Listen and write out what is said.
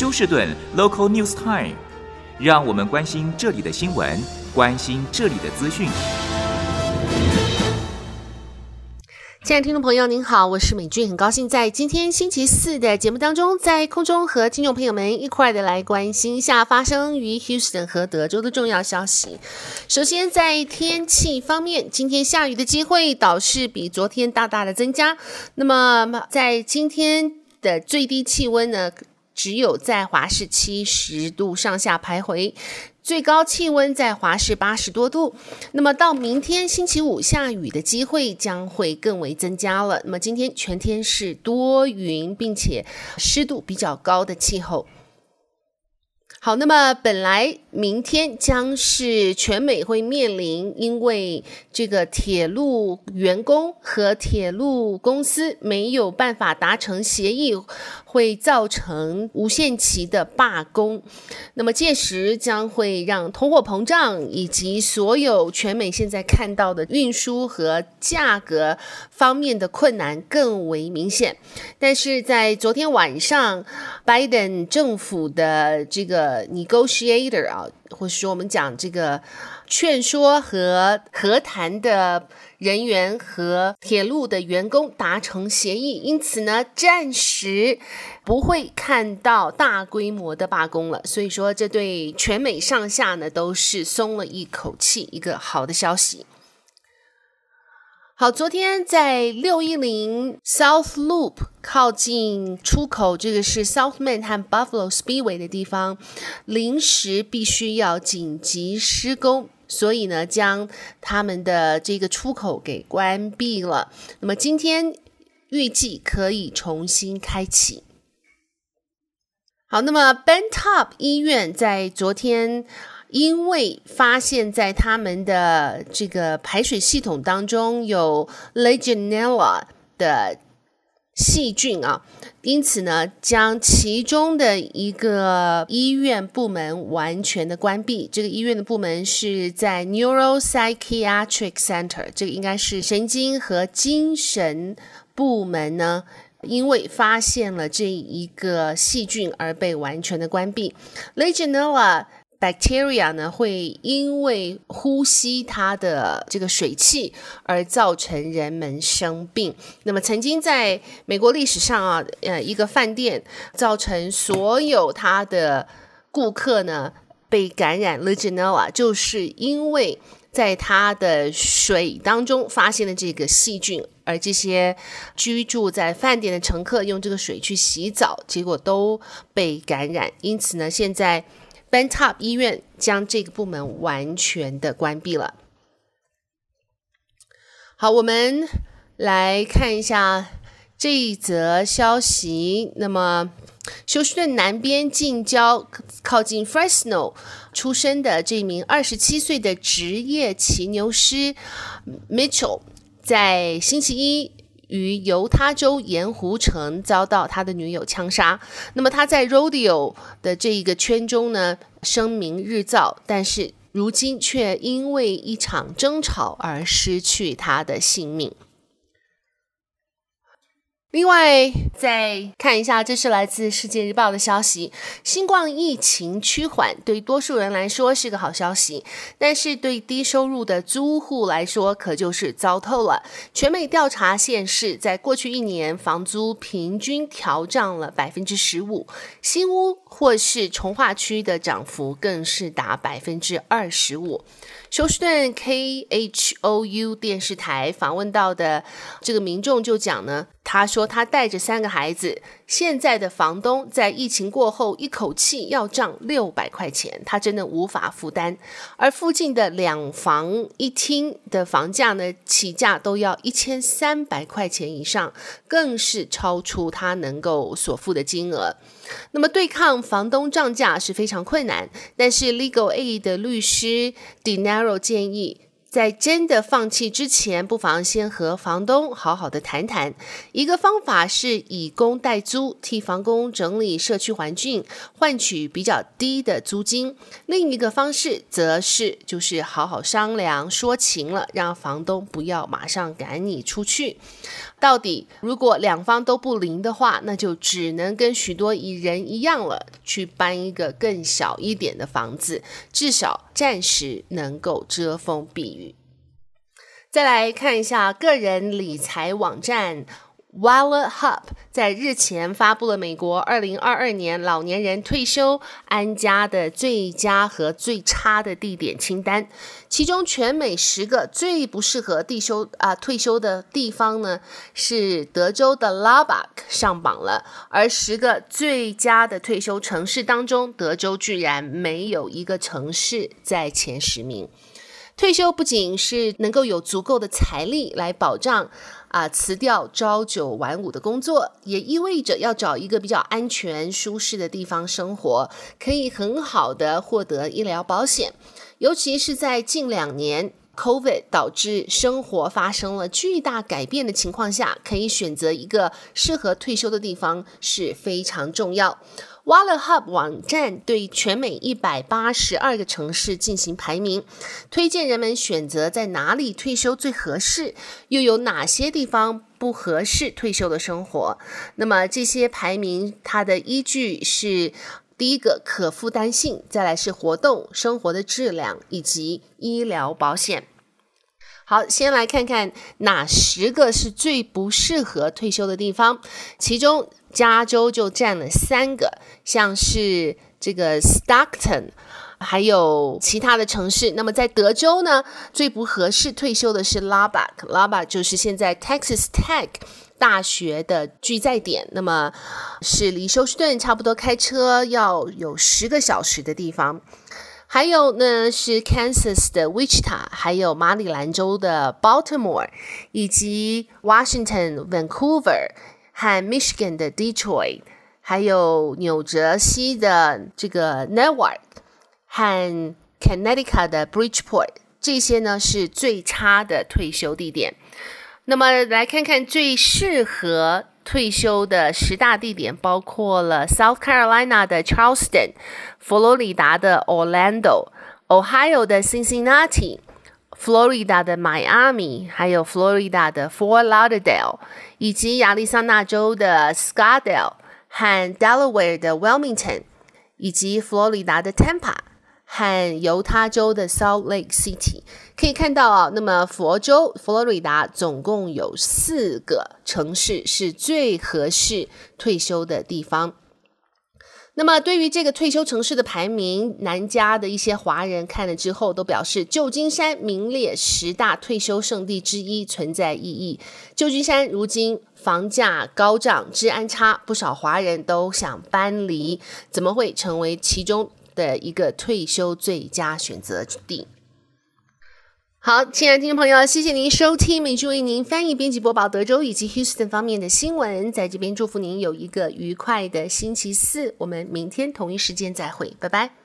休士顿 Local News Time，让我们关心这里的新闻，关心这里的资讯。亲爱的听众朋友，您好，我是美俊，很高兴在今天星期四的节目当中，在空中和听众朋友们一块的来关心一下发生于 Houston 和德州的重要消息。首先，在天气方面，今天下雨的机会倒是比昨天大大的增加。那么，在今天的最低气温呢，只有在华氏七十度上下徘徊。最高气温在华氏八十多度，那么到明天星期五下雨的机会将会更为增加了。那么今天全天是多云，并且湿度比较高的气候。好，那么本来明天将是全美会面临，因为这个铁路员工和铁路公司没有办法达成协议。会造成无限期的罢工，那么届时将会让通货膨胀以及所有全美现在看到的运输和价格方面的困难更为明显。但是在昨天晚上，拜登政府的这个呃 negotiator 啊，或是说我们讲这个劝说和和谈的。人员和铁路的员工达成协议，因此呢，暂时不会看到大规模的罢工了。所以说，这对全美上下呢都是松了一口气，一个好的消息。好，昨天在六一零 South Loop 靠近出口，这个是 South Main 和 Buffalo Speedway 的地方，临时必须要紧急施工。所以呢，将他们的这个出口给关闭了。那么今天预计可以重新开启。好，那么 Bentop 医院在昨天因为发现，在他们的这个排水系统当中有 Legionella 的细菌啊。因此呢，将其中的一个医院部门完全的关闭。这个医院的部门是在 Neuropsychiatric Center，这个应该是神经和精神部门呢，因为发现了这一个细菌而被完全的关闭。Legionella bacteria 呢，会因为呼吸它的这个水汽而造成人们生病。那么，曾经在美国历史上啊，呃，一个饭店造成所有他的顾客呢被感染 Legionella，就是因为在他的水当中发现了这个细菌，而这些居住在饭店的乘客用这个水去洗澡，结果都被感染。因此呢，现在。Bentop 医院将这个部门完全的关闭了。好，我们来看一下这一则消息。那么，休斯顿南边近郊靠近 Fresno 出生的这名二十七岁的职业骑牛师 Mitchell，在星期一。于犹他州盐湖城遭到他的女友枪杀。那么他在 Rodeo 的这一个圈中呢，声名日噪，但是如今却因为一场争吵而失去他的性命。另外，再看一下，这是来自《世界日报》的消息：新冠疫情趋缓，对多数人来说是个好消息，但是对低收入的租户来说，可就是糟透了。全美调查显示，在过去一年，房租平均调涨了百分之十五，新屋或是重划区的涨幅更是达百分之二十五。休斯顿 KHOU 电视台访问到的这个民众就讲呢，他说说他带着三个孩子，现在的房东在疫情过后一口气要涨六百块钱，他真的无法负担。而附近的两房一厅的房价呢，起价都要一千三百块钱以上，更是超出他能够所付的金额。那么对抗房东涨价是非常困难，但是 Legal Aid 的律师 Dinero 建议，在真的放弃之前，不妨先和房东好好的谈谈。一个方法是以工代租，替房东整理社区环境，换取比较低的租金；另一个方式则是就是好好商量说情了，让房东不要马上赶你出去。到底如果两方都不灵的话，那就只能跟许多艺人一样了，去搬一个更小一点的房子，至少暂时能够遮风避雨。再来看一下个人理财网站 WalletHub 在日前发布了美国二零二二年老年人退休安家的最佳和最差的地点清单，其中全美十个最不适合退休啊退休的地方呢，是德州的 Lubbock 上榜了，而十个最佳的退休城市当中，德州居然没有一个城市在前十名。退休不仅是能够有足够的财力来保障啊辞掉朝九晚五的工作，也意味着要找一个比较安全舒适的地方生活，可以很好的获得医疗保险。尤其是在近两年 COVID 导致生活发生了巨大改变的情况下，可以选择一个适合退休的地方是非常重要。WalletHub 网站对全美一百八十二个城市进行排名，推荐人们选择在哪里退休最合适，又有哪些地方不合适退休的生活。那么这些排名它的依据是第一个可负担性，再来是活动生活的质量以及医疗保险。好，先来看看哪十个是最不适合退休的地方，其中。加州就占了三个，像是这个 Stockton，还有其他的城市。那么在德州呢，最不合适退休的是 Lubbock，Lubbock 就是现在 Texas Tech 大学的聚在点，那么是离休斯顿差不多开车要有十个小时的地方。还有呢是 Kansas 的 Wichita，还有马里兰州的 Baltimore，以及 Washington Vancouver。和 Michigan 的 Detroit，还有纽泽西的这个 Newark，和 Connecticut 的 Bridgeport，这些呢是最差的退休地点。那么来看看最适合退休的十大地点，包括了 South Carolina 的 Charleston，佛罗里达的 Orlando，Ohio 的 Cincinnati。佛罗里达的 Miami，，还有佛罗里达的 Fort Lauderdale，以及亚利桑那州的 Scottsdale 和 Delaware 的 Wilmington，以及佛罗里达的 Tampa 和犹他州的 Salt Lake City，可以看到啊，那么佛州佛罗里达总共有四个城市是最合适退休的地方。那么，对于这个退休城市的排名，南加的一些华人看了之后都表示，旧金山名列十大退休圣地之一，存在意义。旧金山如今房价高涨，治安差，不少华人都想搬离，怎么会成为其中的一个退休最佳选择地？好，亲爱的听众朋友，谢谢您收听，美珠为您翻译、编辑、播报德州以及 Houston 方面的新闻，在这边祝福您有一个愉快的星期四，我们明天同一时间再会，拜拜。